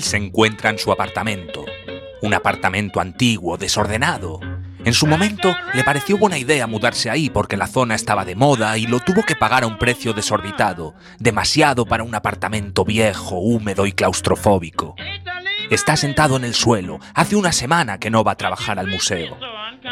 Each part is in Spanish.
se encuentra en su apartamento. Un apartamento antiguo, desordenado. En su momento le pareció buena idea mudarse ahí porque la zona estaba de moda y lo tuvo que pagar a un precio desorbitado, demasiado para un apartamento viejo, húmedo y claustrofóbico. Está sentado en el suelo, hace una semana que no va a trabajar al museo.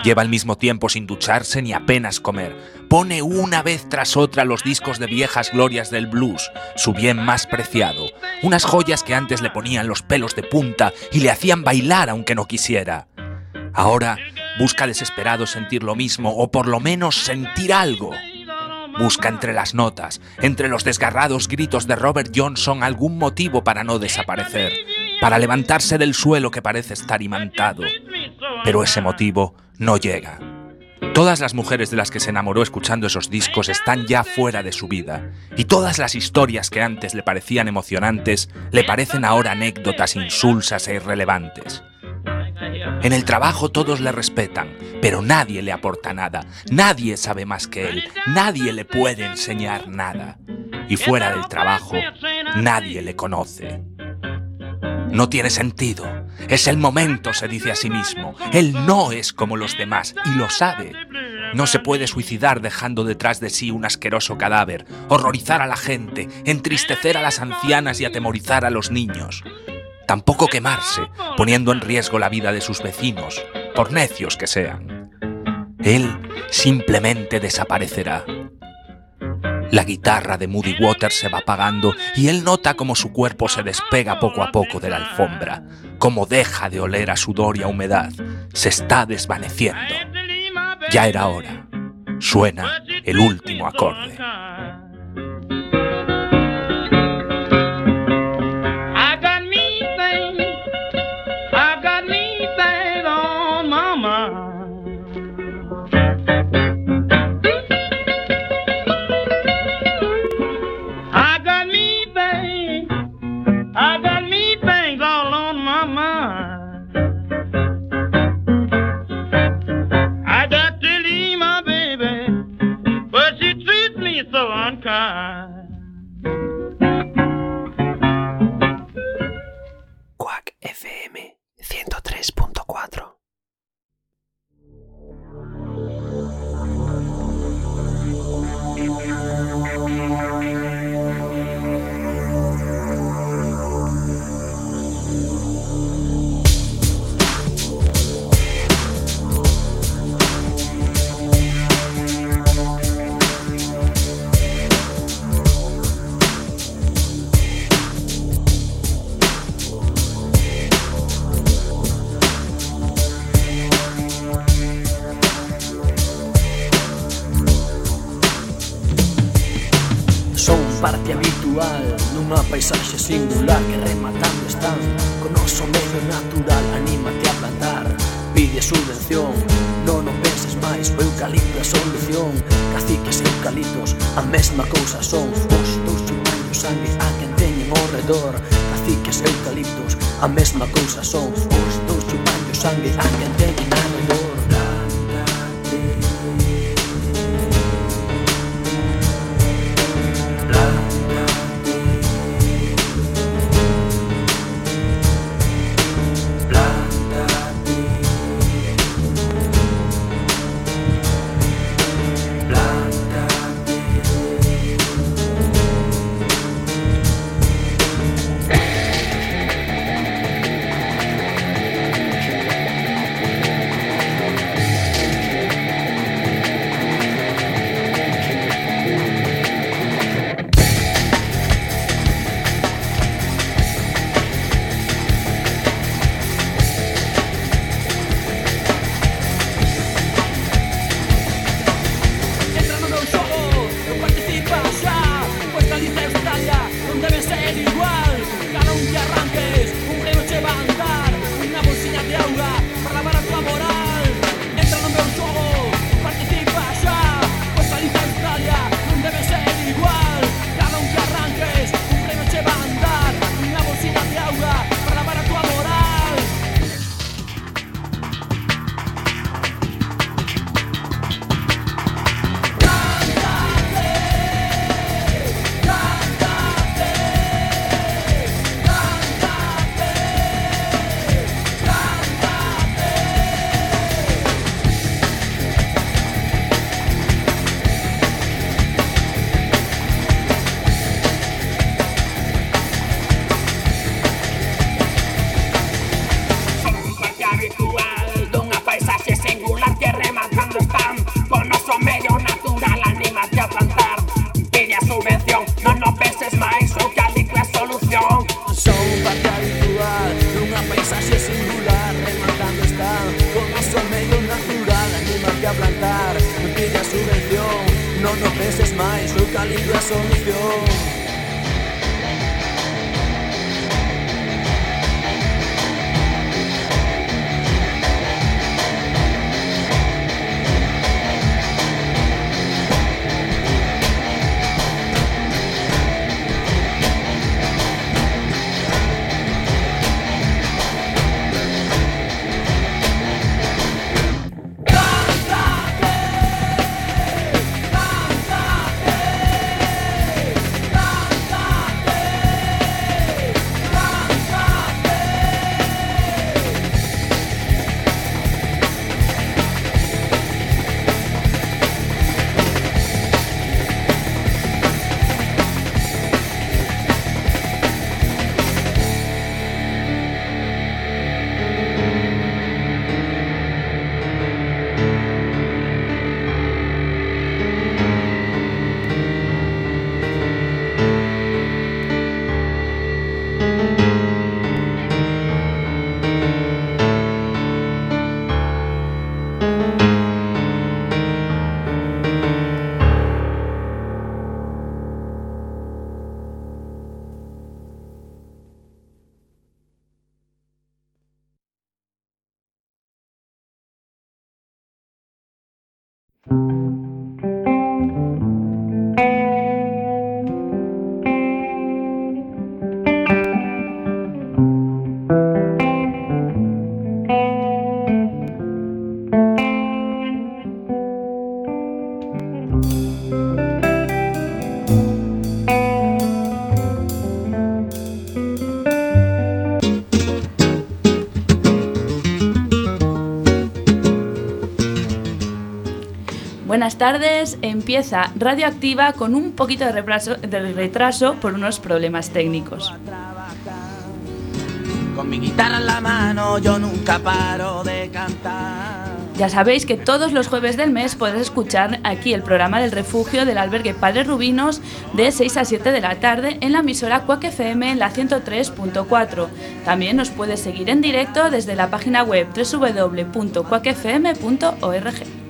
Lleva el mismo tiempo sin ducharse ni apenas comer. Pone una vez tras otra los discos de viejas glorias del blues, su bien más preciado. Unas joyas que antes le ponían los pelos de punta y le hacían bailar aunque no quisiera. Ahora busca desesperado sentir lo mismo o por lo menos sentir algo. Busca entre las notas, entre los desgarrados gritos de Robert Johnson algún motivo para no desaparecer, para levantarse del suelo que parece estar imantado. Pero ese motivo no llega. Todas las mujeres de las que se enamoró escuchando esos discos están ya fuera de su vida, y todas las historias que antes le parecían emocionantes le parecen ahora anécdotas insulsas e irrelevantes. En el trabajo todos le respetan, pero nadie le aporta nada, nadie sabe más que él, nadie le puede enseñar nada. Y fuera del trabajo, nadie le conoce. No tiene sentido. Es el momento, se dice a sí mismo. Él no es como los demás y lo sabe. No se puede suicidar dejando detrás de sí un asqueroso cadáver, horrorizar a la gente, entristecer a las ancianas y atemorizar a los niños. Tampoco quemarse, poniendo en riesgo la vida de sus vecinos, por necios que sean. Él simplemente desaparecerá. La guitarra de Moody Waters se va apagando y él nota como su cuerpo se despega poco a poco de la alfombra, como deja de oler a sudor y a humedad, se está desvaneciendo. Ya era hora. Suena el último acorde. mesma cousa son Os dous remandos sangue a quen teñen ao redor. Caciques eucaliptos, a mesma cousa son Os dous remandos sangue a quen teñen redor. Alrededor Buenas tardes, empieza Radioactiva con un poquito de retraso, por unos problemas técnicos. Con mi guitarra en la mano yo nunca paro de cantar. Ya sabéis que todos los jueves del mes podéis escuchar aquí el programa del refugio del albergue Padre Rubinos de 6 a 7 de la tarde en la emisora Cuac FM en la 103.4. También nos puedes seguir en directo desde la página web www.cuacfm.org.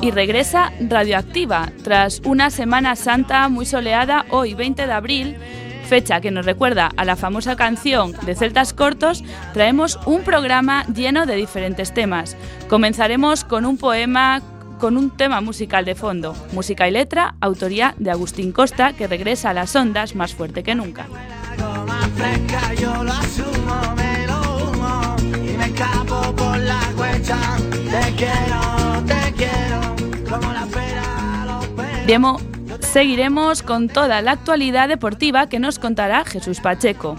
Y regresa Radioactiva tras una Semana Santa muy soleada hoy 20 de abril fecha que nos recuerda a la famosa canción de Celtas Cortos, traemos un programa lleno de diferentes temas. Comenzaremos con un poema con un tema musical de fondo, música y letra, autoría de Agustín Costa, que regresa a las ondas más fuerte que nunca. Demo Seguiremos con toda la actualidad deportiva que nos contará Jesús Pacheco.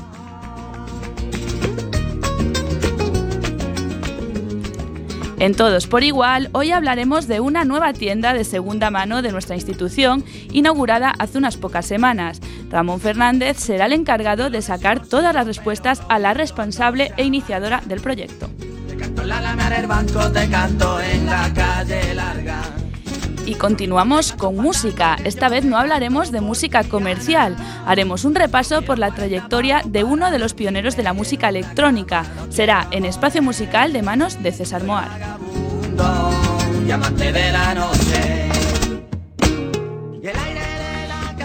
En Todos por Igual, hoy hablaremos de una nueva tienda de segunda mano de nuestra institución, inaugurada hace unas pocas semanas. Ramón Fernández será el encargado de sacar todas las respuestas a la responsable e iniciadora del proyecto. Y continuamos con música. Esta vez no hablaremos de música comercial. Haremos un repaso por la trayectoria de uno de los pioneros de la música electrónica. Será en Espacio Musical de manos de César Moar.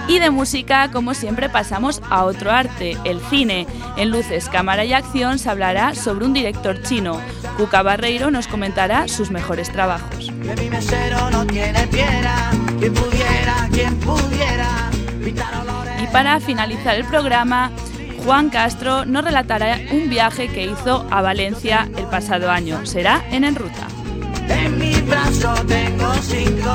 Y de música, como siempre, pasamos a otro arte, el cine. En Luces, Cámara y Acción se hablará sobre un director chino. Cuca Barreiro nos comentará sus mejores trabajos. Y para finalizar el programa, Juan Castro nos relatará un viaje que hizo a Valencia el pasado año. Será en En Ruta. En mi brazo tengo cinco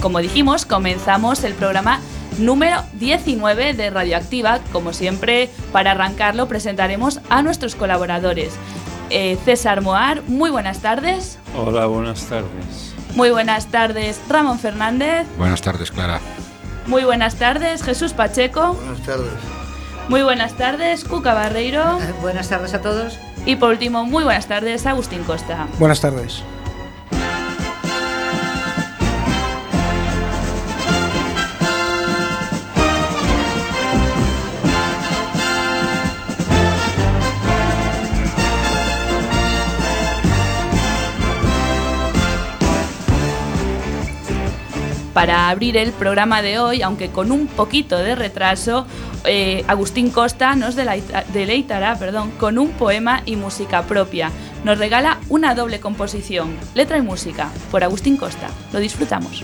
Como, dijimos, comenzamos el programa número 19 de Radioactiva. Como siempre, para arrancarlo presentaremos a nuestros colaboradores. Eh, César Moar, muy buenas tardes. Hola, buenas tardes. Muy buenas tardes, Ramón Fernández. Buenas tardes, Clara. Muy buenas tardes, Jesús Pacheco. Buenas tardes. Muy buenas tardes, Cuca Barreiro. Eh, buenas tardes a todos. Y por último, muy buenas tardes, Agustín Costa. Buenas tardes. Para abrir el programa de hoy, aunque con un poquito de retraso, eh, Agustín Costa nos deleitará perdón, con un poema y música propia. Nos regala una doble composición, letra y música, por Agustín Costa. Lo disfrutamos.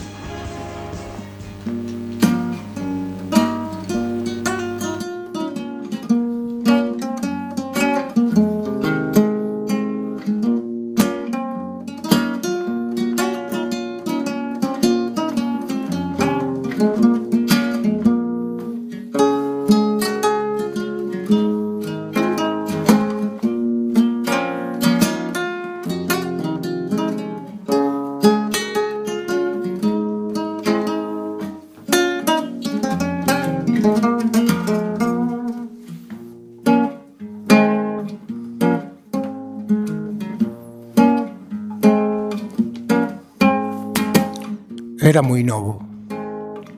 Era moi novo.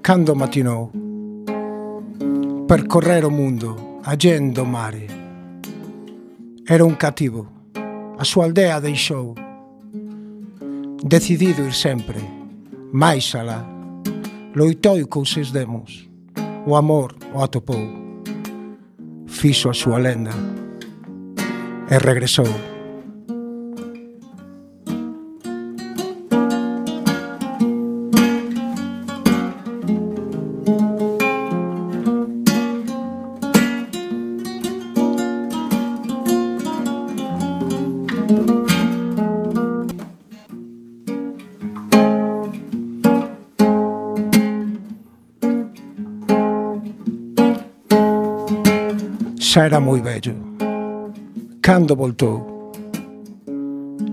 Cando matinou. Percorrer o mundo, allendo o mare. Era un cativo. A súa aldea deixou. Decidido ir sempre, máis alá. Loitou cou seus demos. O amor o atopou. Fixo a súa lenda. E regresou. xa era moi vello. Cando voltou,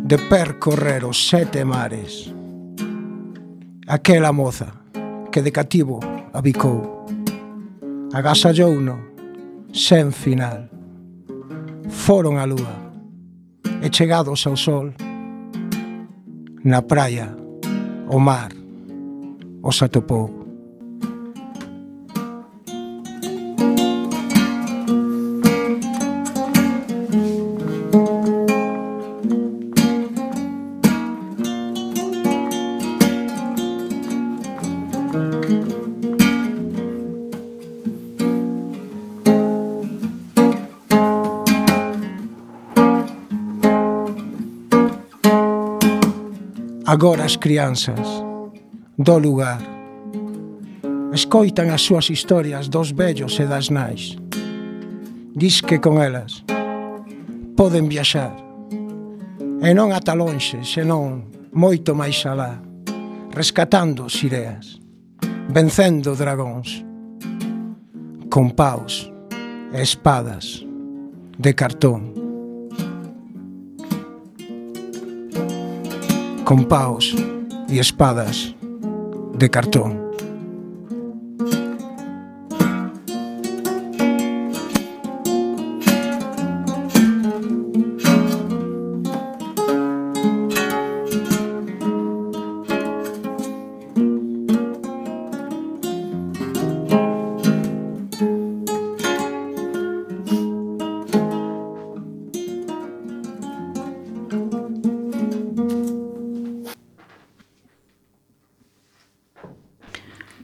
de percorrer os sete mares, aquela moza que de cativo abicou, agasallouno sen final. Foron á lúa e chegados ao sol, na praia, o mar, os atopou. Agora as crianzas do lugar escoitan as súas historias dos vellos e das nais. Diz que con elas poden viaxar e non ata lonxe, senón moito máis alá, rescatando sireas ideas, vencendo dragóns, con paus e espadas de cartón. Con paos y espadas de cartón.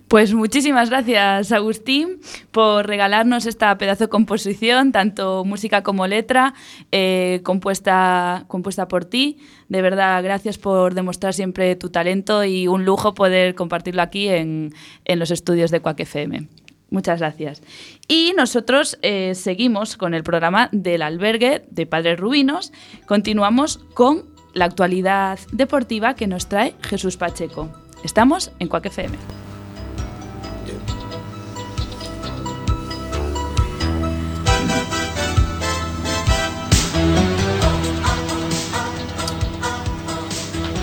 Pues muchísimas gracias, Agustín, por regalarnos esta pedazo de composición, tanto música como letra, eh, compuesta, compuesta por ti. De verdad, gracias por demostrar siempre tu talento y un lujo poder compartirlo aquí en, en los estudios de Cuac FM. Muchas gracias. Y nosotros eh, seguimos con el programa del albergue de Padres Rubinos. Continuamos con la actualidad deportiva que nos trae Jesús Pacheco. Estamos en Cuac FM.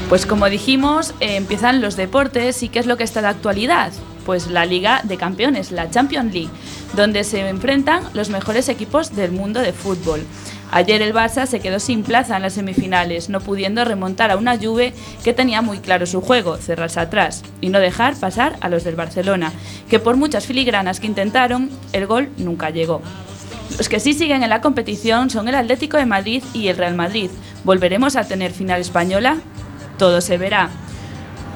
Pues como dijimos, eh, empiezan los deportes y ¿qué es lo que está de actualidad? Pues la Liga de Campeones, la Champions League, donde se enfrentan los mejores equipos del mundo de fútbol. Ayer el Barça se quedó sin plaza en las semifinales, no pudiendo remontar a una Juve que tenía muy claro su juego, cerrarse atrás y no dejar pasar a los del Barcelona, que por muchas filigranas que intentaron, el gol nunca llegó. Los que sí siguen en la competición son el Atlético de Madrid y el Real Madrid. ¿Volveremos a tener final española? Todo se verá.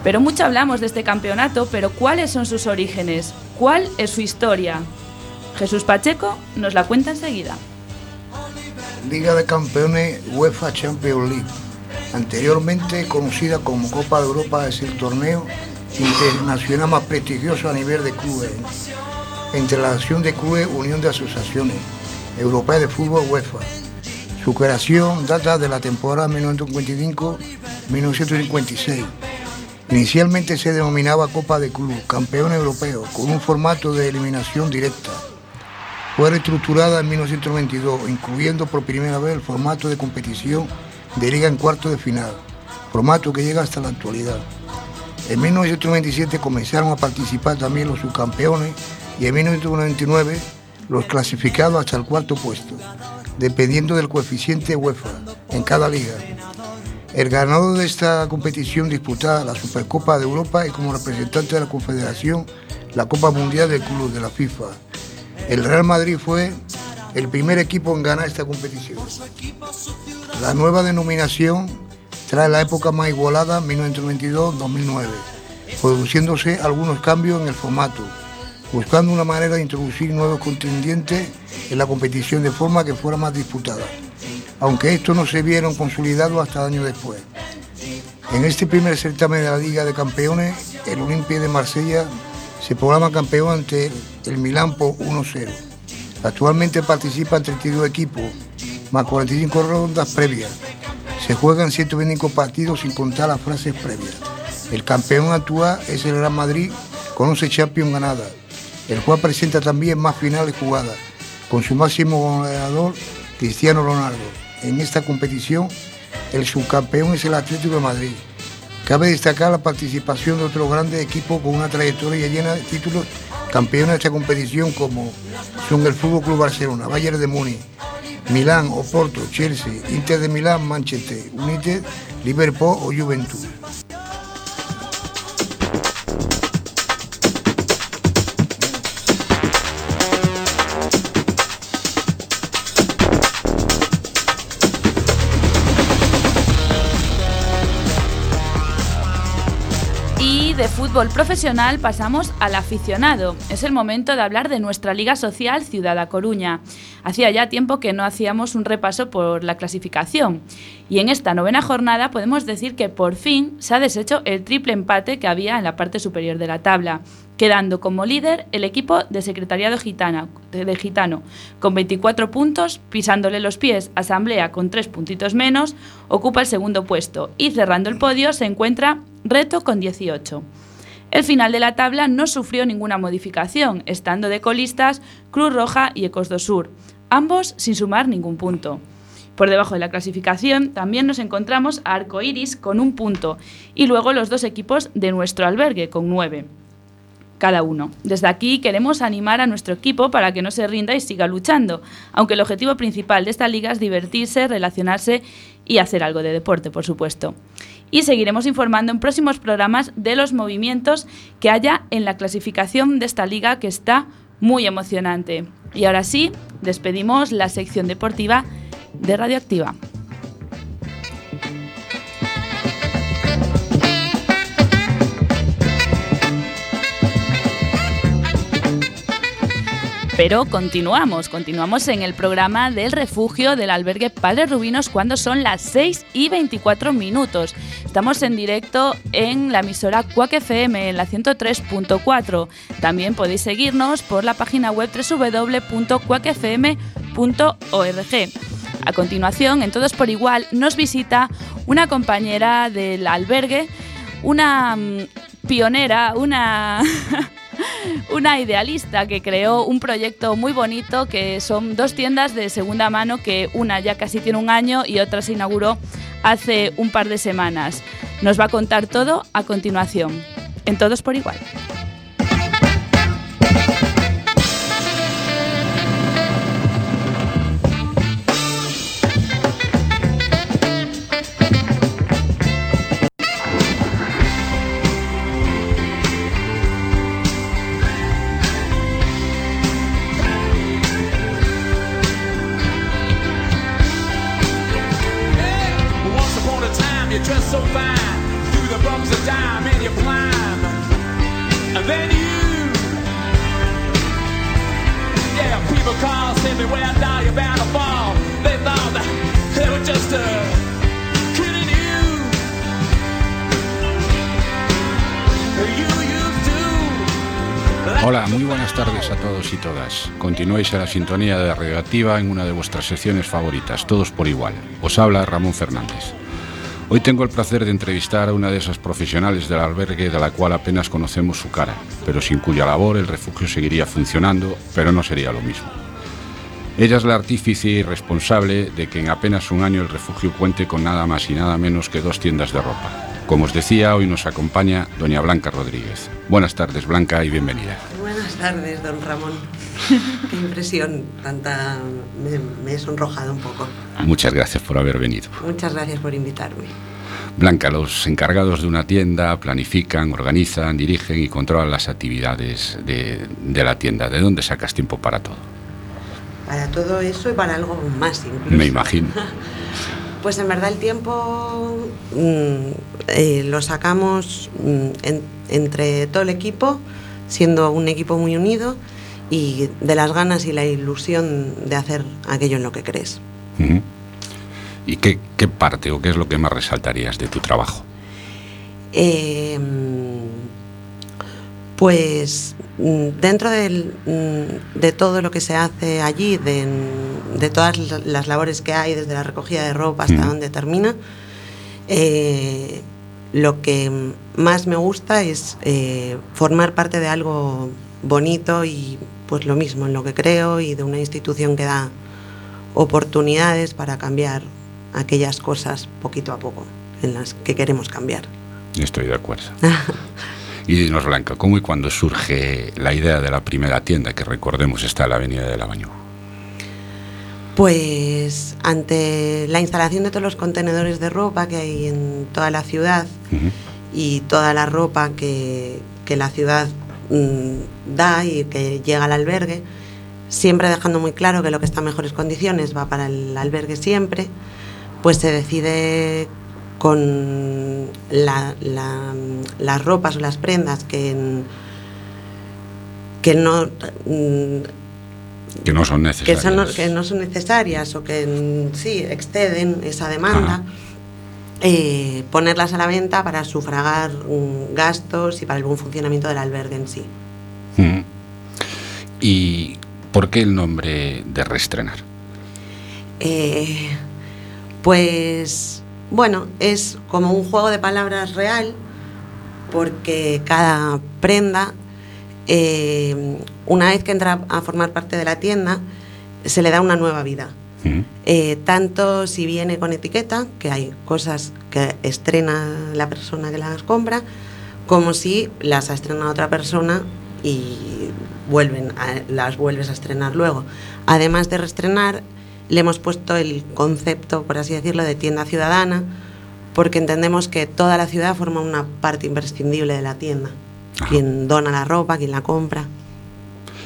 Pero mucho hablamos de este campeonato, pero ¿cuáles son sus orígenes? ¿Cuál es su historia? Jesús Pacheco nos la cuenta enseguida. Liga de Campeones UEFA Champions League, anteriormente conocida como Copa de Europa, es el torneo internacional más prestigioso a nivel de clubes, entre la Acción de Clubes Unión de Asociaciones Europea de Fútbol UEFA su creación data de la temporada 1955-1956. Inicialmente se denominaba Copa de Club, campeón europeo, con un formato de eliminación directa. Fue reestructurada en 1922, incluyendo por primera vez el formato de competición de liga en cuarto de final, formato que llega hasta la actualidad. En 1927 comenzaron a participar también los subcampeones y en 1999 los clasificados hasta el cuarto puesto dependiendo del coeficiente UEFA en cada liga. El ganador de esta competición disputada la Supercopa de Europa y como representante de la Confederación la Copa Mundial del Club de la FIFA. El Real Madrid fue el primer equipo en ganar esta competición. La nueva denominación trae la época más igualada 1992-2009, produciéndose algunos cambios en el formato buscando una manera de introducir nuevos contendientes en la competición de forma que fuera más disputada, aunque estos no se vieron consolidados hasta años después. En este primer certamen de la Liga de Campeones, el Olimpia de Marsella se programa campeón ante el Milán por 1-0. Actualmente participan 32 equipos, más 45 rondas previas. Se juegan 125 partidos sin contar las frases previas. El campeón actual es el Real Madrid con 11 Champions ganadas el cual presenta también más finales jugadas, con su máximo goleador Cristiano Ronaldo. En esta competición, el subcampeón es el Atlético de Madrid. Cabe destacar la participación de otros grandes equipos con una trayectoria llena de títulos Campeones de esta competición como son el Fútbol Club Barcelona, Bayern de Múnich, Milán, Oporto, Chelsea, Inter de Milán, Manchester United, Liverpool o Juventus. Fútbol profesional pasamos al aficionado. Es el momento de hablar de nuestra Liga Social Ciudad a Coruña. Hacía ya tiempo que no hacíamos un repaso por la clasificación. Y en esta novena jornada podemos decir que por fin se ha deshecho el triple empate que había en la parte superior de la tabla, quedando como líder el equipo de Secretariado Gitana, de Gitano, con 24 puntos, pisándole los pies Asamblea con 3 puntitos menos, ocupa el segundo puesto y cerrando el podio se encuentra Reto con 18. El final de la tabla no sufrió ninguna modificación, estando de colistas Cruz Roja y Ecos do Sur, ambos sin sumar ningún punto. Por debajo de la clasificación también nos encontramos a Arco Iris con un punto y luego los dos equipos de nuestro albergue con nueve cada uno. Desde aquí queremos animar a nuestro equipo para que no se rinda y siga luchando, aunque el objetivo principal de esta liga es divertirse, relacionarse y hacer algo de deporte, por supuesto y seguiremos informando en próximos programas de los movimientos que haya en la clasificación de esta liga que está muy emocionante. Y ahora sí, despedimos la sección deportiva de Radioactiva. Pero continuamos, continuamos en el programa del refugio del albergue Padre Rubinos cuando son las 6 y 24 minutos. Estamos en directo en la emisora Cuac FM en la 103.4. También podéis seguirnos por la página web www.cuacfm.org. A continuación, en Todos por Igual, nos visita una compañera del albergue, una mm, pionera, una una idealista que creó un proyecto muy bonito que son dos tiendas de segunda mano que una ya casi tiene un año y otra se inauguró hace un par de semanas. Nos va a contar todo a continuación. En todos por igual. Hola, muy buenas tardes a todos y todas. Continuáis a la sintonía de Radioactiva en una de vuestras secciones favoritas, Todos por Igual. Os habla Ramón Fernández. Hoy tengo el placer de entrevistar a una de esas profesionales del albergue de la cual apenas conocemos su cara, pero sin cuya labor el refugio seguiría funcionando, pero no sería lo mismo. Ella es la artífice y responsable de que en apenas un año el refugio cuente con nada más y nada menos que dos tiendas de ropa. Como os decía, hoy nos acompaña doña Blanca Rodríguez. Buenas tardes, Blanca, y bienvenida. Buenas tardes, don Ramón. Qué impresión, tanta... Me, he sonrojado un poco. Muchas gracias por haber venido. Muchas gracias por invitarme. Blanca, los encargados de una tienda planifican, organizan, dirigen y controlan las actividades de, de la tienda. ¿De dónde sacas tiempo para todo? Para todo eso y para algo más incluso. Me imagino. Pues en verdad el tiempo mm, eh, lo sacamos mm, entre todo el equipo, siendo un equipo muy unido y de las ganas y la ilusión de hacer aquello en lo que crees. ¿Y qué, parte o qué es lo que más resaltarías de tu trabajo? Eh, pues mm, dentro de todo lo que se hace allí, de, todas las labores que hay, desde la recogida de ropa hasta donde termina, eh, lo que más me gusta es eh, formar parte de algo bonito y pues lo mismo en lo que creo y de una institución que da oportunidades para cambiar aquellas cosas poquito a poco en las que queremos cambiar. Estoy de acuerdo. Y dinos, Blanca, ¿cómo y cuándo surge la idea de la primera tienda que recordemos está en la Avenida de la Bañú? Pues ante la instalación de todos los contenedores de ropa que hay en toda la ciudad y toda la ropa que, la ciudad mm, da y que llega al albergue, siempre dejando muy claro que lo que está en mejores condiciones va para el albergue siempre, pues se decide con las ropas o las prendas que, que no mm, que no son necesarias. que, no son necesarias o que mm, sí exceden esa demanda eh, ponerlas a la venta para sufragar mm, gastos y para el buen funcionamiento del albergue en sí. Y por qué el nombre de reestrenar eh, pues bueno, es como un juego de palabras real, porque cada prenda, eh, una vez que entra a formar parte de la tienda, se le da una nueva vida. Eh, tanto si viene con etiqueta, que hay cosas que estrena la persona que las compra, como si las ha estrenado otra persona y vuelven las vuelves a estrenar luego. Además de reestrenar, le hemos puesto el concepto, por así decirlo, de tienda ciudadana, porque entendemos que toda la ciudad forma una parte imprescindible de la tienda. Quien dona la ropa, quien la compra.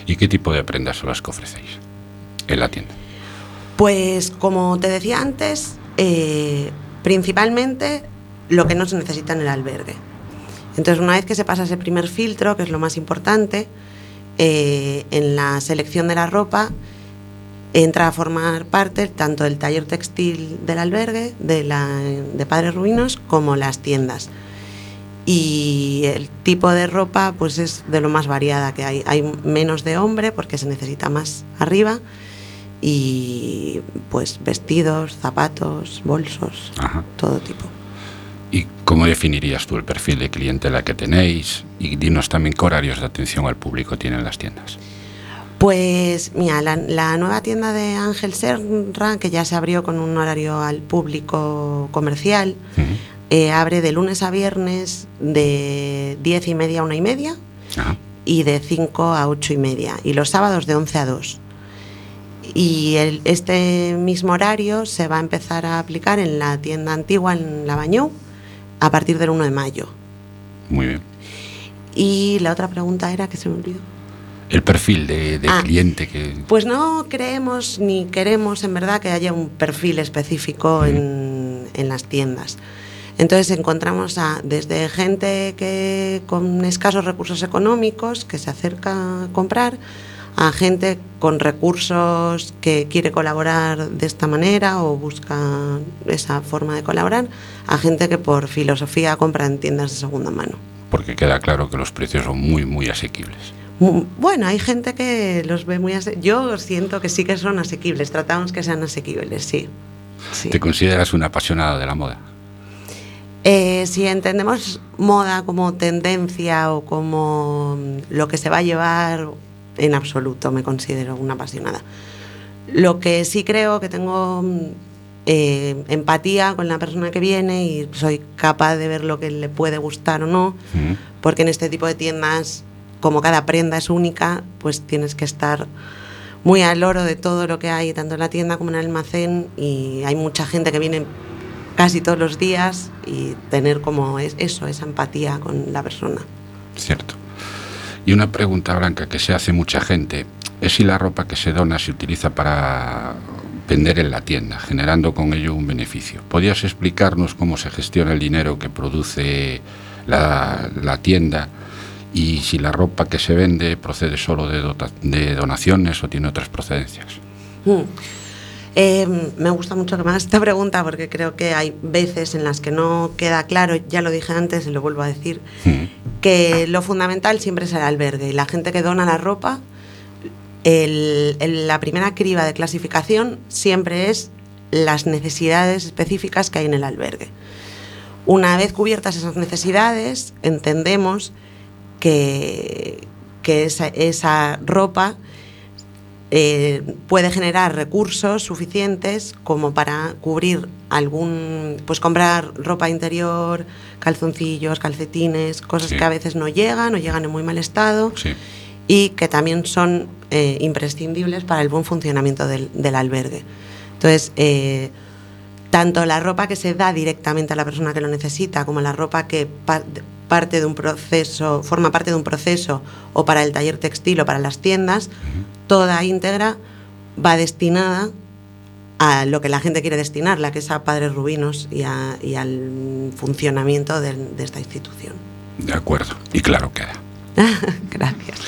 ¿Y qué tipo de prendas son las que ofrecéis en la tienda? Pues como te decía antes, eh, principalmente lo que no se necesita en el albergue. Entonces, una vez que se pasa ese primer filtro, que es lo más importante, eh, en la selección de la ropa entra a formar parte tanto del taller textil del albergue, de, la, de Padres Ruinos, como las tiendas. Y el tipo de ropa pues es de lo más variada que hay. Hay menos de hombre porque se necesita más arriba y pues vestidos, zapatos, bolsos, todo tipo. ¿Y cómo definirías tú el perfil de clientela que tenéis? Y dinos también qué horarios de atención al público tienen las tiendas. Pues mira, la, nueva tienda de Ángel Serra, que ya se abrió con un horario al público comercial, eh, abre de lunes a viernes de 10 y media a una y media y de 5 a 8 y media, y los sábados de 11 a 2. Y este mismo horario se va a empezar a aplicar en la tienda antigua en La Bañú a partir del 1 de mayo. Muy bien. Y la otra pregunta era que se me olvidó el perfil de, ah, cliente que... Pues no creemos ni queremos en verdad que haya un perfil específico en, en, las tiendas. Entonces encontramos a, desde gente que con escasos recursos económicos que se acerca a comprar, a gente con recursos que quiere colaborar de esta manera o busca esa forma de colaborar, a gente que por filosofía compra en tiendas de segunda mano. Porque queda claro que los precios son muy, muy asequibles. Bueno, hay gente que los ve muy asequibles. Yo siento que sí que son asequibles, tratamos que sean asequibles, sí. ¿Te consideras una apasionada de la moda? Eh, si entendemos moda como tendencia o como lo que se va a llevar, en absoluto me considero una apasionada. Lo que sí creo que tengo eh, empatía con la persona que viene y soy capaz de ver lo que le puede gustar o no, porque en este tipo de tiendas como cada prenda es única, pues tienes que estar muy al oro de todo lo que hay, tanto en la tienda como en el almacén, y hay mucha gente que viene casi todos los días y tener como es eso, esa empatía con la persona. Cierto. Y una pregunta, Blanca, que se hace mucha gente, es si la ropa que se dona se utiliza para vender en la tienda, generando con ello un beneficio. ¿Podrías explicarnos cómo se gestiona el dinero que produce la, la tienda? y si la ropa que se vende procede solo de, de donaciones o tiene otras procedencias. Mm. Eh, me gusta mucho que me hagas esta pregunta porque creo que hay veces en las que no queda claro, ya lo dije antes y lo vuelvo a decir, mm. que lo fundamental siempre es el albergue y la gente que dona la ropa, la primera criba de clasificación siempre es las necesidades específicas que hay en el albergue. Una vez cubiertas esas necesidades, entendemos que, esa, ropa eh, puede generar recursos suficientes como para cubrir algún, pues comprar ropa interior, calzoncillos, calcetines, cosas que a veces no llegan o llegan en muy mal estado y que también son eh, imprescindibles para el buen funcionamiento del, albergue. Entonces, eh, tanto la ropa que se da directamente a la persona que lo necesita como la ropa que parte de un proceso, forma parte de un proceso o para el taller textil o para las tiendas, toda íntegra va destinada a lo que la gente quiere destinarla, que es a Padres Rubinos y, al funcionamiento de, esta institución. De acuerdo, y claro queda. Gracias.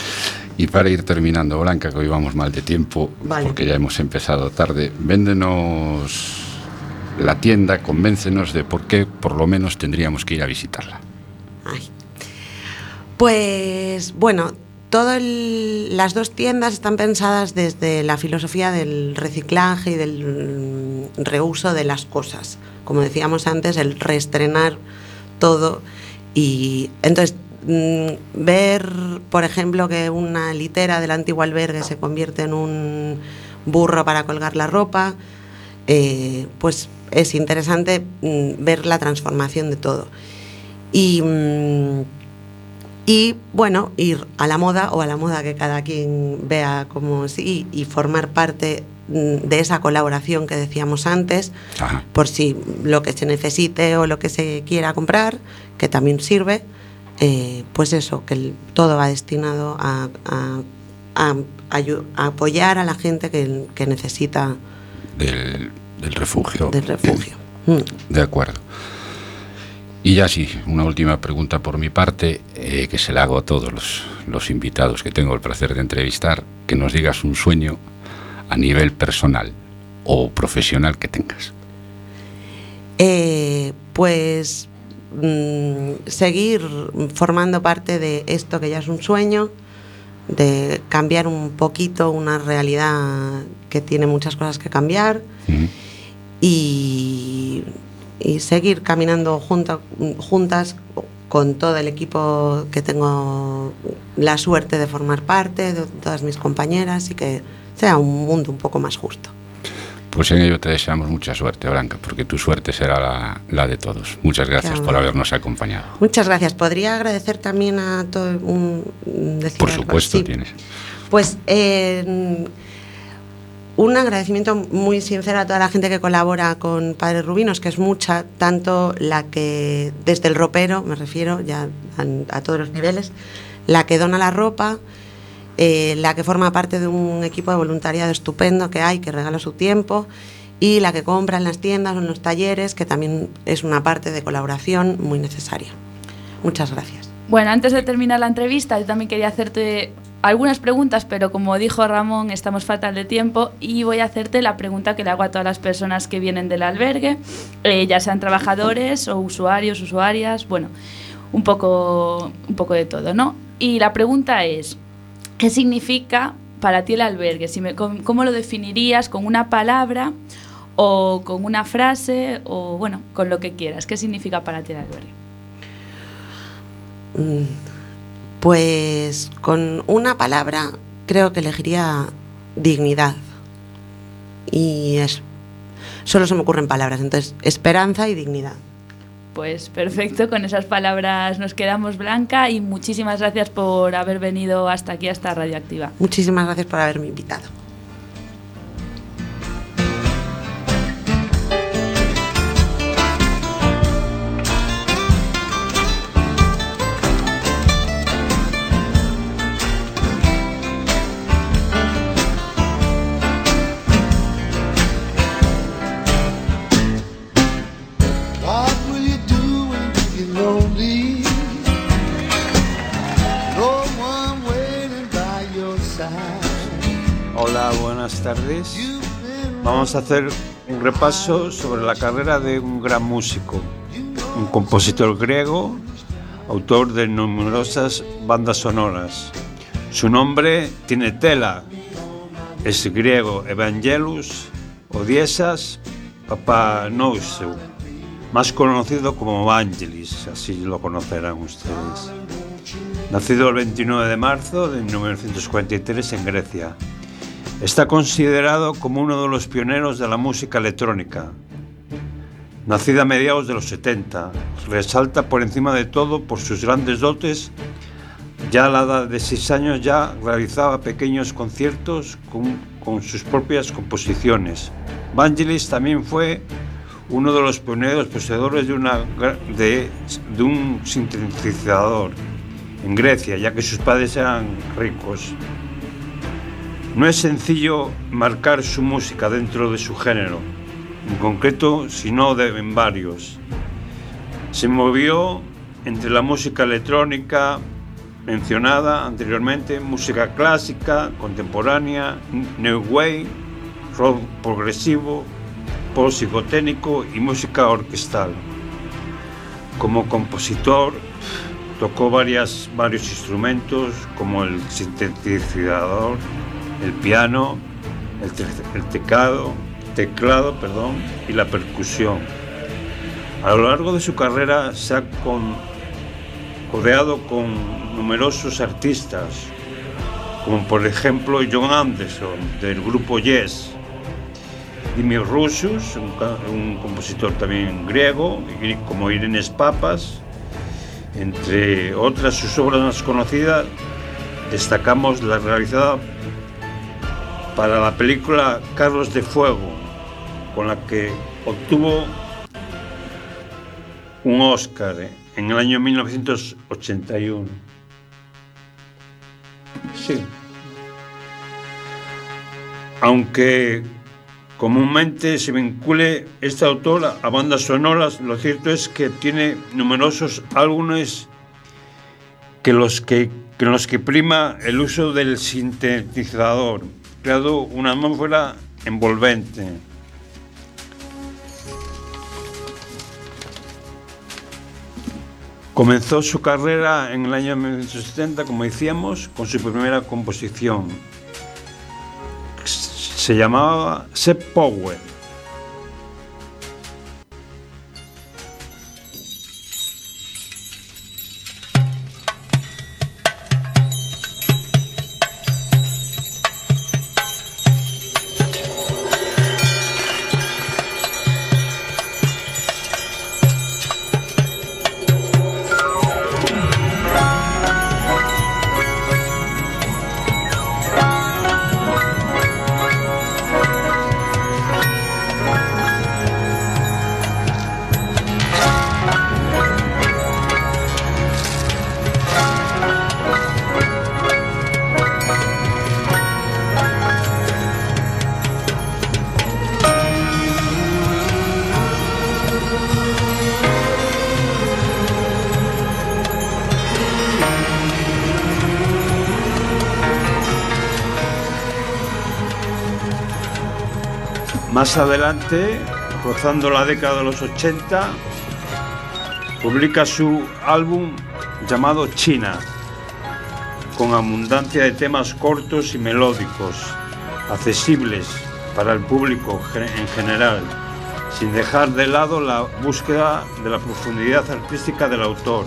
Y para ir terminando, Blanca, que hoy vamos mal de tiempo, porque ya hemos empezado tarde, véndenos la tienda, convéncenos de por qué por lo menos tendríamos que ir a visitarla. Pues bueno, todas las dos tiendas están pensadas desde la filosofía del reciclaje y del reuso de las cosas. Como decíamos antes, el reestrenar todo. Y entonces, mm, ver, por ejemplo, que una litera del antiguo albergue se convierte en un burro para colgar la ropa, eh, pues es interesante mm, ver la transformación de todo. Y. Y bueno, ir a la moda o a la moda que cada quien vea como sí y formar parte mm, de esa colaboración que decíamos antes, por si lo que se necesite o lo que se quiera comprar, que también sirve, eh, pues eso, que todo va destinado a, apoyar a la gente que, necesita del, refugio. Del refugio. De acuerdo. Y ya sí, una última pregunta por mi parte, eh, que se la hago a todos los, invitados que tengo el placer de entrevistar, que nos digas un sueño a nivel personal o profesional que tengas. Eh, pues mm, seguir formando parte de esto que ya es un sueño, de cambiar un poquito una realidad que tiene muchas cosas que cambiar y y seguir caminando juntas con todo el equipo que tengo la suerte de formar parte, de todas mis compañeras y que sea un mundo un poco más justo. Pues en ello te deseamos mucha suerte, Blanca, porque tu suerte será la, de todos. Muchas gracias por habernos acompañado. Muchas gracias. Podría agradecer también a todo un... por supuesto, tienes. Pues eh, un agradecimiento muy sincero a toda la gente que colabora con Padres Rubinos, que es mucha, tanto la que desde el ropero, me refiero ya a, todos los niveles, la que dona la ropa, eh, la que forma parte de un equipo de voluntariado estupendo que hay, que regala su tiempo, y la que compra en las tiendas o en los talleres, que también es una parte de colaboración muy necesaria. Muchas gracias. Bueno, antes de terminar la entrevista, yo también quería hacerte algunas preguntas, pero como dijo Ramón, estamos fatal de tiempo y voy a hacerte la pregunta que le hago a todas las personas que vienen del albergue, eh, ya sean trabajadores o usuarios, usuarias, bueno, un poco, un poco de todo, ¿no? Y la pregunta es, ¿qué significa para ti el albergue? ¿Cómo lo definirías con una palabra o con una frase o, bueno, con lo que quieras? ¿Qué significa para ti el albergue? Mm. Pues con una palabra creo que elegiría dignidad. Y es, solo se me ocurren palabras, entonces esperanza y dignidad. Pues perfecto, con esas palabras nos quedamos blanca y muchísimas gracias por haber venido hasta aquí, hasta Radioactiva. Muchísimas gracias por haberme invitado. Vamos a hacer un repaso sobre la carrera de un gran músico, un compositor griego, autor de numerosas bandas sonoras. Su nombre tiene tela, es griego Evangelus Odiesas Papanosou, más conocido como Evangelis, así lo conocerán ustedes. Nacido el 29 de marzo de 1943 en Grecia Está considerado como uno de los pioneros de la música electrónica. Nacida a mediados de los 70, resalta por encima de todo por sus grandes dotes. Ya a la edad de 6 años ya realizaba pequeños conciertos con, sus propias composiciones. Vangelis también fue uno de los pioneros poseedores de, una, de un sintetizador en Grecia, ya que sus padres eran ricos. No es sencillo marcar su música dentro de su género, en concreto, sino de, varios. Se movió entre la música electrónica mencionada anteriormente, música clásica, contemporánea, new wave, rock progresivo, pop psicotécnico y música orquestal. Como compositor, tocó varios instrumentos como el sintetizador, el piano, el, el teclado, perdón, y la percusión. A lo largo de su carrera se ha con, codeado con numerosos artistas, como por ejemplo John Anderson del grupo Yes, Dimir Roussos, un, compositor también griego, como Irene Papas, entre otras sus obras más conocidas, destacamos la realizada para la película Carlos de Fuego, con la que obtuvo un Oscar en el año 1981. Sí. Aunque comúnmente se vincule esta autora a bandas sonoras, lo cierto es que tiene numerosos álbumes que los que, que los que prima el uso del sintetizador, creado una atmósfera envolvente. Comenzó su carrera en el año 1970, como decíamos, con su primera composición, se llamaba Seb Power. Adelante, rozando la década de los 80, publica su álbum llamado China, con abundancia de temas cortos y melódicos, accesibles para el público en general, sin dejar de lado la búsqueda de la profundidad artística del autor.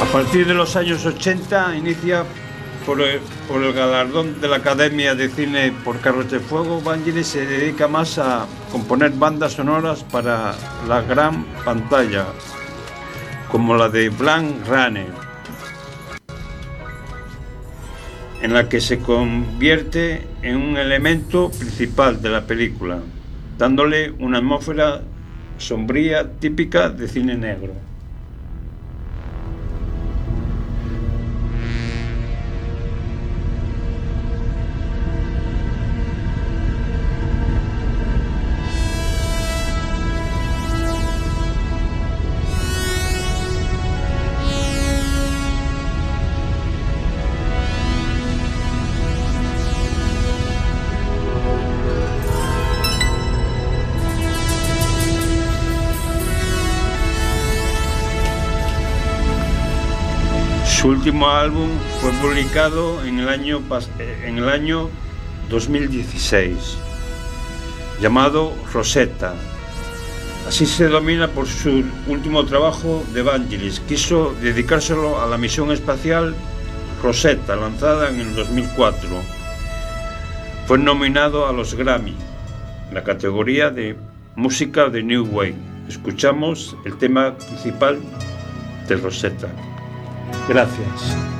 A partir de los años 80 inicia por el, galardón de la Academia de Cine por Carros de Fuego, Vangelis se dedica más a componer bandas sonoras para la gran pantalla, como la de Blank Runner, en la que se convierte en un elemento principal de la película, dándole una atmósfera sombría típica de cine negro. Último álbum fue publicado en el año, en el año 2016, llamado Rosetta. Así se domina por su último trabajo de Evangelis. Quiso dedicárselo a la misión espacial Rosetta, lanzada en el 2004. Fue nominado a los Grammy, en la categoría de música de New Wave. Escuchamos el tema principal de Rosetta. Gracias.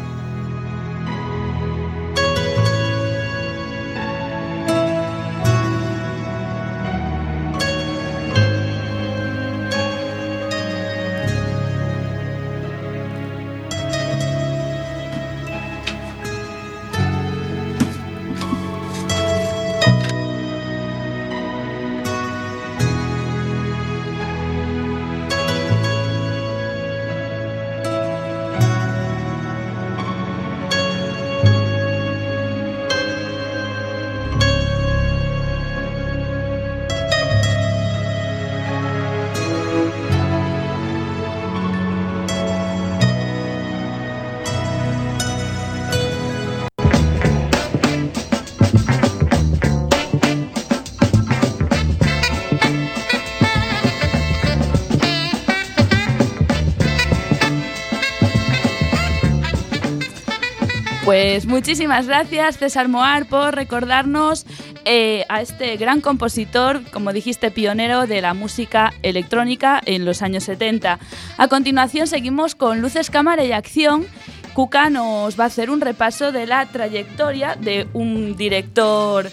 Pues muchísimas gracias César Moar por recordarnos eh, a este gran compositor, como dijiste, pionero de la música electrónica en los años 70. A continuación seguimos con Luces, Cámara y Acción. Cuca nos va a hacer un repaso de la trayectoria de un director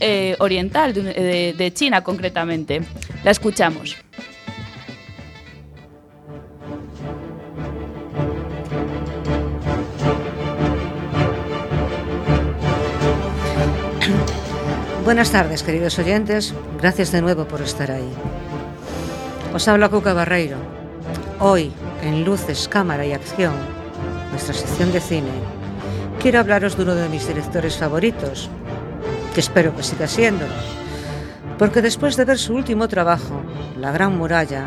eh, oriental, de China concretamente. La escuchamos. Buenas tardes, queridos oyentes. Gracias de nuevo por estar ahí. Os habla Cuca Barreiro. Hoy, en Luces, Cámara y Acción, nuestra sección de cine, quiero hablaros de uno de mis directores favoritos, que espero que siga siéndolo, porque después de ver su último trabajo, La Gran Muralla,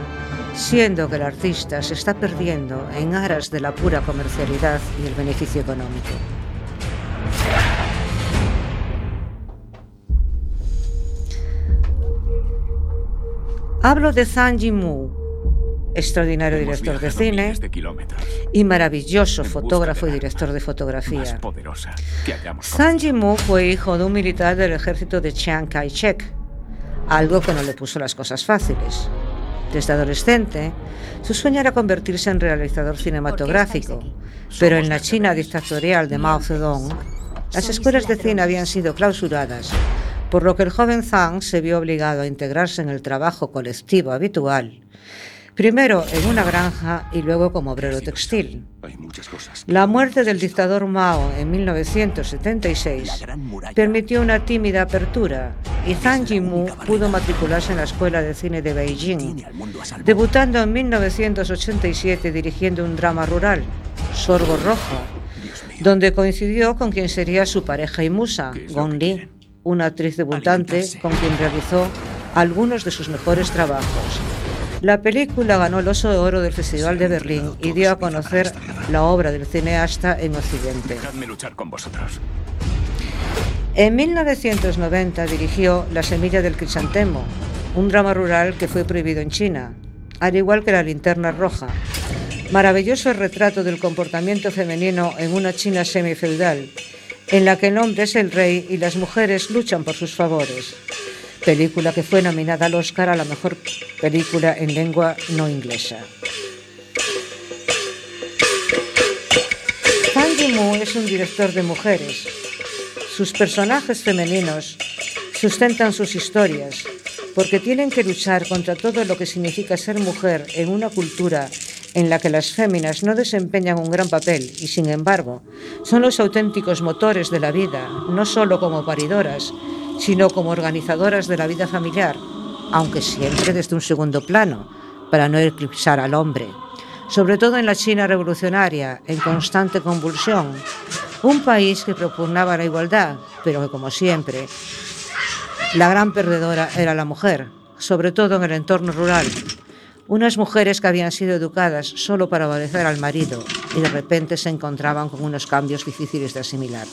siendo que el artista se está perdiendo en aras de la pura comercialidad y el beneficio económico. Hablo de Zhang Yimou, extraordinario director de cine y maravilloso fotógrafo y director de fotografía. Zhang Yimou fue hijo de un militar del ejército de Chiang Kai-shek, algo que no le puso las cosas fáciles. Desde adolescente, su sueño era convertirse en realizador cinematográfico, pero en la China dictatorial de Mao Zedong, las escuelas de cine habían sido clausuradas por lo que el joven Zhang se vio obligado a integrarse en el trabajo colectivo habitual, primero en una granja y luego como obrero textil. La muerte del dictador Mao en 1976 permitió una tímida apertura y Zhang Yimou pudo matricularse en la Escuela de Cine de Beijing, debutando en 1987 dirigiendo un drama rural, Sorgo Rojo, donde coincidió con quien sería su pareja y musa, Gong Li una actriz debutante con quien realizó algunos de sus mejores trabajos. La película ganó el Oso de Oro del Festival de Berlín y dio a conocer la obra del cineasta en Occidente. En 1990 dirigió La semilla del crisantemo, un drama rural que fue prohibido en China, al igual que La linterna roja, maravilloso retrato del comportamiento femenino en una China semifeudal en la que el hombre es el rey y las mujeres luchan por sus favores. Película que fue nominada al Oscar a la mejor película en lengua no inglesa. Zhang Yimou es un director de mujeres. Sus personajes femeninos sustentan sus historias porque tienen que luchar contra todo lo que significa ser mujer en una cultura en la que las féminas no desempeñan un gran papel y, sin embargo, son los auténticos motores de la vida, no solo como paridoras, sino como organizadoras de la vida familiar, aunque siempre desde un segundo plano, para no eclipsar al hombre. Sobre todo en la China revolucionaria, en constante convulsión, un país que propugnaba la igualdad, pero que, como siempre, la gran perdedora era la mujer, sobre todo en el entorno rural, unas mujeres que habían sido educadas solo para obedecer al marido y de repente se encontraban con unos cambios difíciles de asimilar.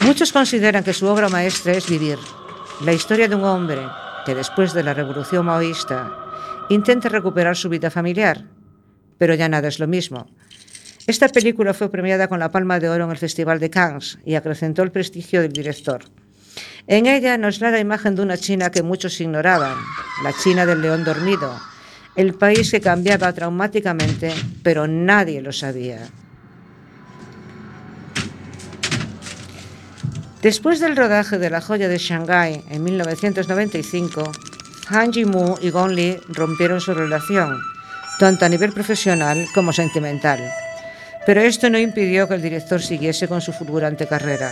Muchos consideran que su obra maestra es Vivir, la historia de un hombre que después de la revolución maoísta intenta recuperar su vida familiar, pero ya nada es lo mismo. Esta película fue premiada con la Palma de Oro en el Festival de Cannes y acrecentó el prestigio del director. En ella nos da la imagen de una China que muchos ignoraban, la China del león dormido, el país que cambiaba traumáticamente, pero nadie lo sabía. Después del rodaje de La joya de Shanghái en 1995, Han Ji-mu y Gong Li rompieron su relación, tanto a nivel profesional como sentimental. Pero esto no impidió que el director siguiese con su fulgurante carrera.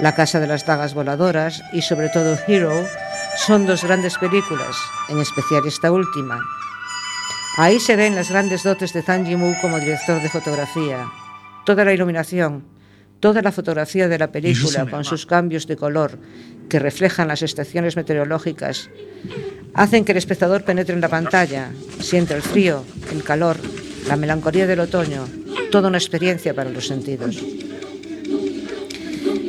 La Casa de las Dagas Voladoras y sobre todo Hero son dos grandes películas, en especial esta última. Ahí se ven las grandes dotes de Zhang Yimou como director de fotografía, toda la iluminación, toda la fotografía de la película con sus cambios de color que reflejan las estaciones meteorológicas, hacen que el espectador penetre en la pantalla, sienta el frío, el calor, la melancolía del otoño, toda una experiencia para los sentidos.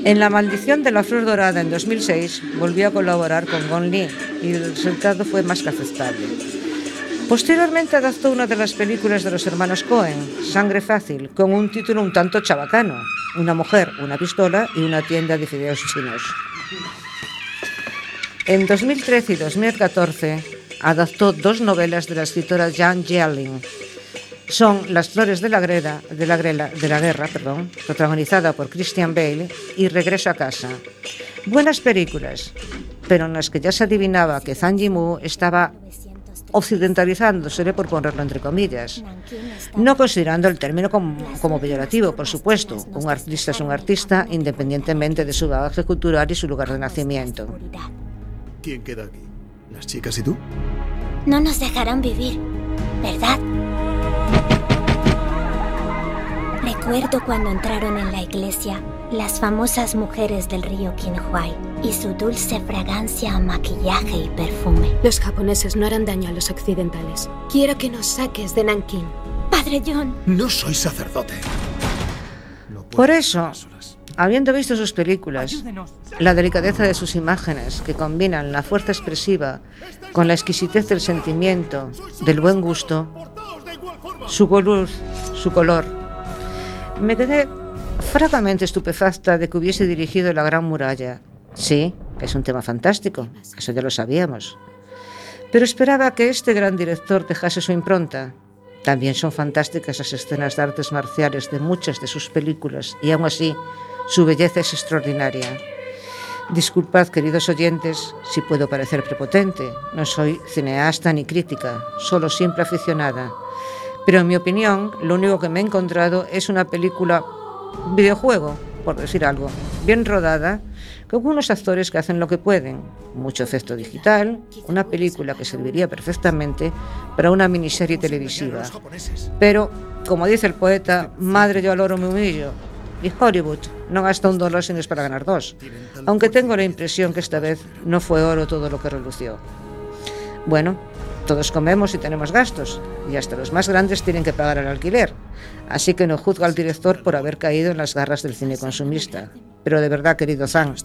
En La maldición de la flor dorada en 2006 volvió a colaborar con Gon Lee y el resultado fue más que aceptable. Posteriormente adaptó una de las películas de los hermanos Cohen, Sangre Fácil, con un título un tanto chabacano, Una mujer, una pistola y una tienda de fideos chinos. En 2013 y 2014 adaptó dos novelas de la escritora Jan Jelling, son Las flores de la, greda, de la, grela, de la guerra, perdón, protagonizada por Christian Bale, y Regreso a casa. Buenas películas, pero en las que ya se adivinaba que Zhang Yimou estaba occidentalizándose, por ponerlo entre comillas, no considerando el término como, como, peyorativo, por supuesto. Un artista es un artista independientemente de su bagaje cultural y su lugar de nacimiento. ¿Quién queda aquí? ¿Las chicas y tú? No nos dejarán vivir, ¿verdad? Recuerdo cuando entraron en la iglesia las famosas mujeres del río Qinhuai y su dulce fragancia a maquillaje y perfume. Los japoneses no harán daño a los occidentales. Quiero que nos saques de Nanking. Padre John. No soy sacerdote. Por eso, habiendo visto sus películas, la delicadeza de sus imágenes, que combinan la fuerza expresiva con la exquisitez del sentimiento, del buen gusto, su color, su color me quedé francamente estupefacta de que hubiese dirigido La Gran Muralla. Sí, es un tema fantástico, eso ya lo sabíamos. Pero esperaba que este gran director dejase su impronta. También son fantásticas las escenas de artes marciales de muchas de sus películas y aún así su belleza es extraordinaria. Disculpad, queridos oyentes, si puedo parecer prepotente. No soy cineasta ni crítica, solo simple aficionada. Pero en mi opinión, lo único que me he encontrado es una película videojuego, por decir algo, bien rodada, con unos actores que hacen lo que pueden, mucho efecto digital, una película que serviría perfectamente para una miniserie televisiva. Pero, como dice el poeta, madre yo al oro me humillo, y Hollywood no gasta un dólar sin es para ganar dos, aunque tengo la impresión que esta vez no fue oro todo lo que relució. Bueno, todos comemos y tenemos gastos, y hasta los más grandes tienen que pagar el alquiler. Así que no juzgo al director por haber caído en las garras del cine consumista. Pero de verdad, querido Zhang,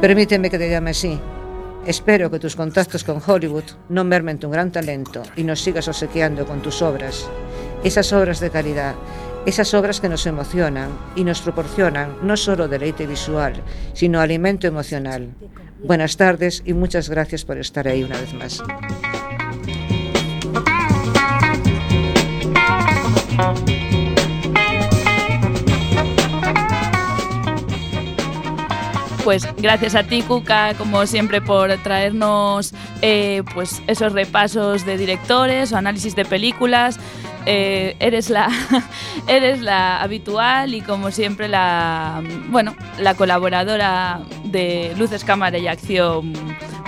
permíteme que te llame así. Espero que tus contactos con Hollywood no mermen tu gran talento y nos sigas obsequiando con tus obras. Esas obras de calidad, esas obras que nos emocionan y nos proporcionan no solo deleite visual, sino alimento emocional. Buenas tardes y muchas gracias por estar ahí una vez más. Pues gracias a ti, Cuca, como siempre, por traernos eh, pues esos repasos de directores o análisis de películas. Eh, eres la eres la habitual y como siempre la bueno la colaboradora de luces cámara y acción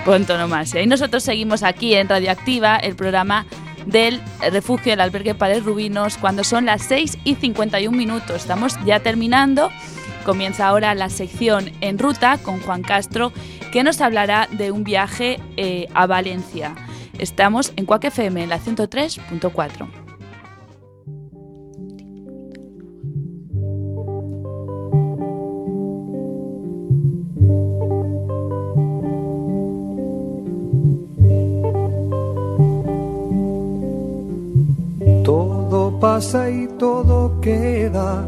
por antonomasia y nosotros seguimos aquí en Radioactiva el programa del refugio del albergue Padres Rubinos cuando son las 6 y 51 minutos. Estamos ya terminando. Comienza ahora la sección En Ruta con Juan Castro, que nos hablará de un viaje eh, a Valencia. Estamos en Cuac FM, en la 103.4. Todo pasa y todo queda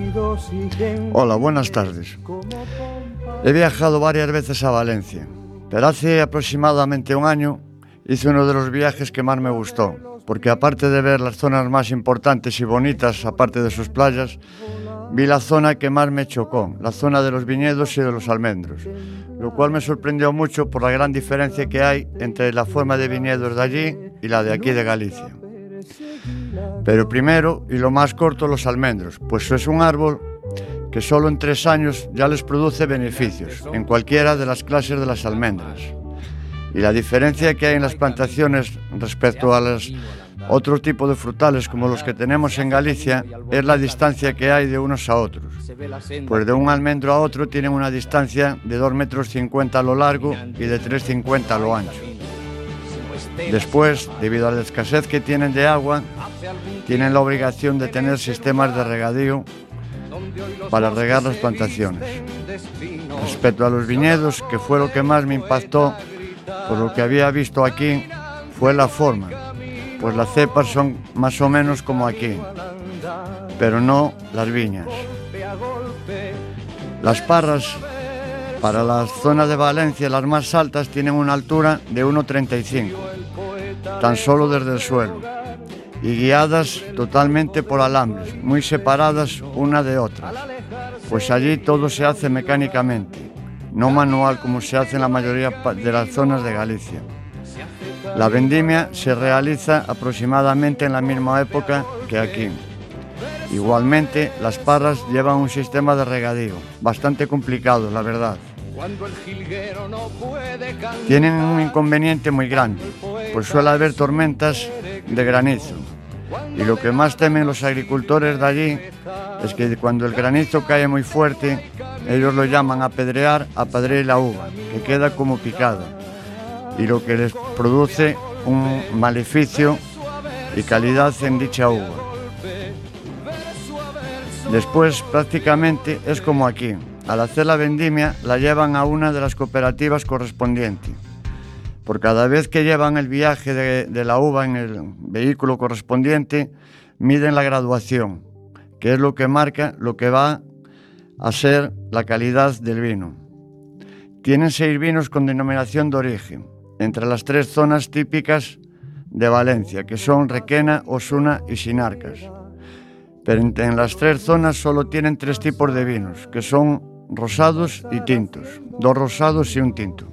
y Hola, buenas tardes. He viajado varias veces a Valencia, pero hace aproximadamente un año hice uno de los viajes que más me gustó, porque aparte de ver las zonas más importantes y bonitas, aparte de sus playas, vi la zona que más me chocó, la zona de los viñedos y de los almendros, lo cual me sorprendió mucho por la gran diferencia que hay entre la forma de viñedos de allí y la de aquí de Galicia. Pero primero, y lo más corto, los almendros, pues es un árbol que solo en tres años ya les produce beneficios en cualquiera de las clases de las almendras. Y la diferencia que hay en las plantaciones respecto a los otro tipo de frutales como los que tenemos en Galicia es la distancia que hay de unos a otros. Pues de un almendro a otro tienen una distancia de 2,50 metros a lo largo y de 3,50 a lo ancho. Después, debido a la escasez que tienen de agua, tienen la obligación de tener sistemas de regadío para regar las plantaciones. Respecto a los viñedos, que fue lo que más me impactó por lo que había visto aquí, fue la forma, pues las cepas son más o menos como aquí, pero no las viñas. Las parras para las zonas de Valencia, las más altas, tienen una altura de 1,35, tan solo desde el suelo, y guiadas totalmente por alambres, muy separadas una de otras, pues allí todo se hace mecánicamente, no manual como se hace en la mayoría de las zonas de Galicia. La vendimia se realiza aproximadamente en la misma época que aquí. Igualmente, las parras llevan un sistema de regadío, bastante complicado, la verdad. Tienen un inconveniente muy grande, pues suele haber tormentas de granizo. Y lo que más temen los agricultores de allí es que cuando el granizo cae muy fuerte, ellos lo llaman apedrear, apedrear la uva, que queda como picada. Y lo que les produce un maleficio y calidad en dicha uva. Después prácticamente es como aquí, al hacer la vendimia la llevan a una de las cooperativas correspondientes. Por cada vez que llevan el viaje de, la uva en el vehículo correspondiente, miden la graduación, que es lo que marca lo que va a ser la calidad del vino. Tienen seis vinos con denominación de origen, entre las tres zonas típicas de Valencia, que son Requena, Osuna y Sinarcas. Pero en las tres zonas solo tienen tres tipos de vinos, que son rosados y tintos, dos rosados y un tinto.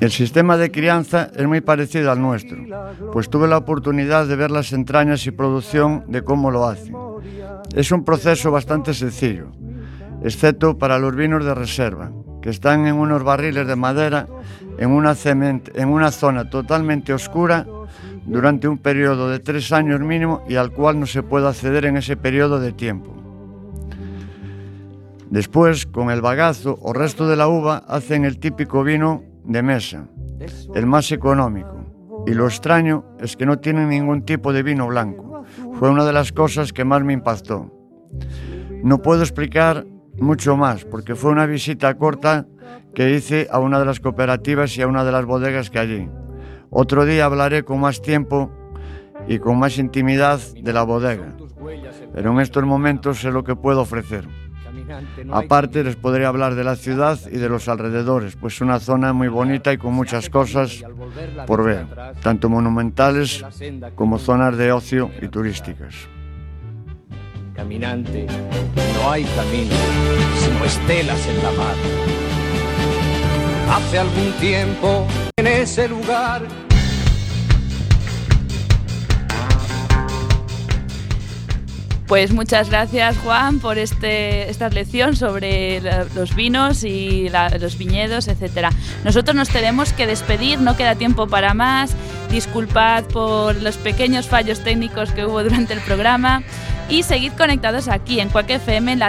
El sistema de crianza es muy parecido al nuestro, pues tuve la oportunidad de ver las entrañas y producción de cómo lo hacen. Es un proceso bastante sencillo, excepto para los vinos de reserva, que están en unos barriles de madera en una, en una zona totalmente oscura durante un periodo de tres años mínimo y al cual no se puede acceder en ese periodo de tiempo. Después, con el bagazo o resto de la uva, hacen el típico vino de mesa, el más económico. Y lo extraño es que no tienen ningún tipo de vino blanco. Fue una de las cosas que más me impactó. No puedo explicar mucho más, porque fue una visita corta que hice a una de las cooperativas y a una de las bodegas que allí. Otro día hablaré con más tiempo y con más intimidad de la bodega, pero en estos momentos sé lo que puedo ofrecer. Aparte les podría hablar de la ciudad y de los alrededores, pues es una zona muy bonita y con muchas cosas por ver, tanto monumentales como zonas de ocio y turísticas. Caminante, no hay camino, sino estelas en la mar. Hace algún tiempo en ese lugar Pues muchas gracias Juan por este, esta lección sobre los vinos y los viñedos, etc. Nosotros nos tenemos que despedir, no queda tiempo para más. Disculpad por los pequeños fallos técnicos que hubo durante el programa y seguid conectados aquí en Cuac FM en la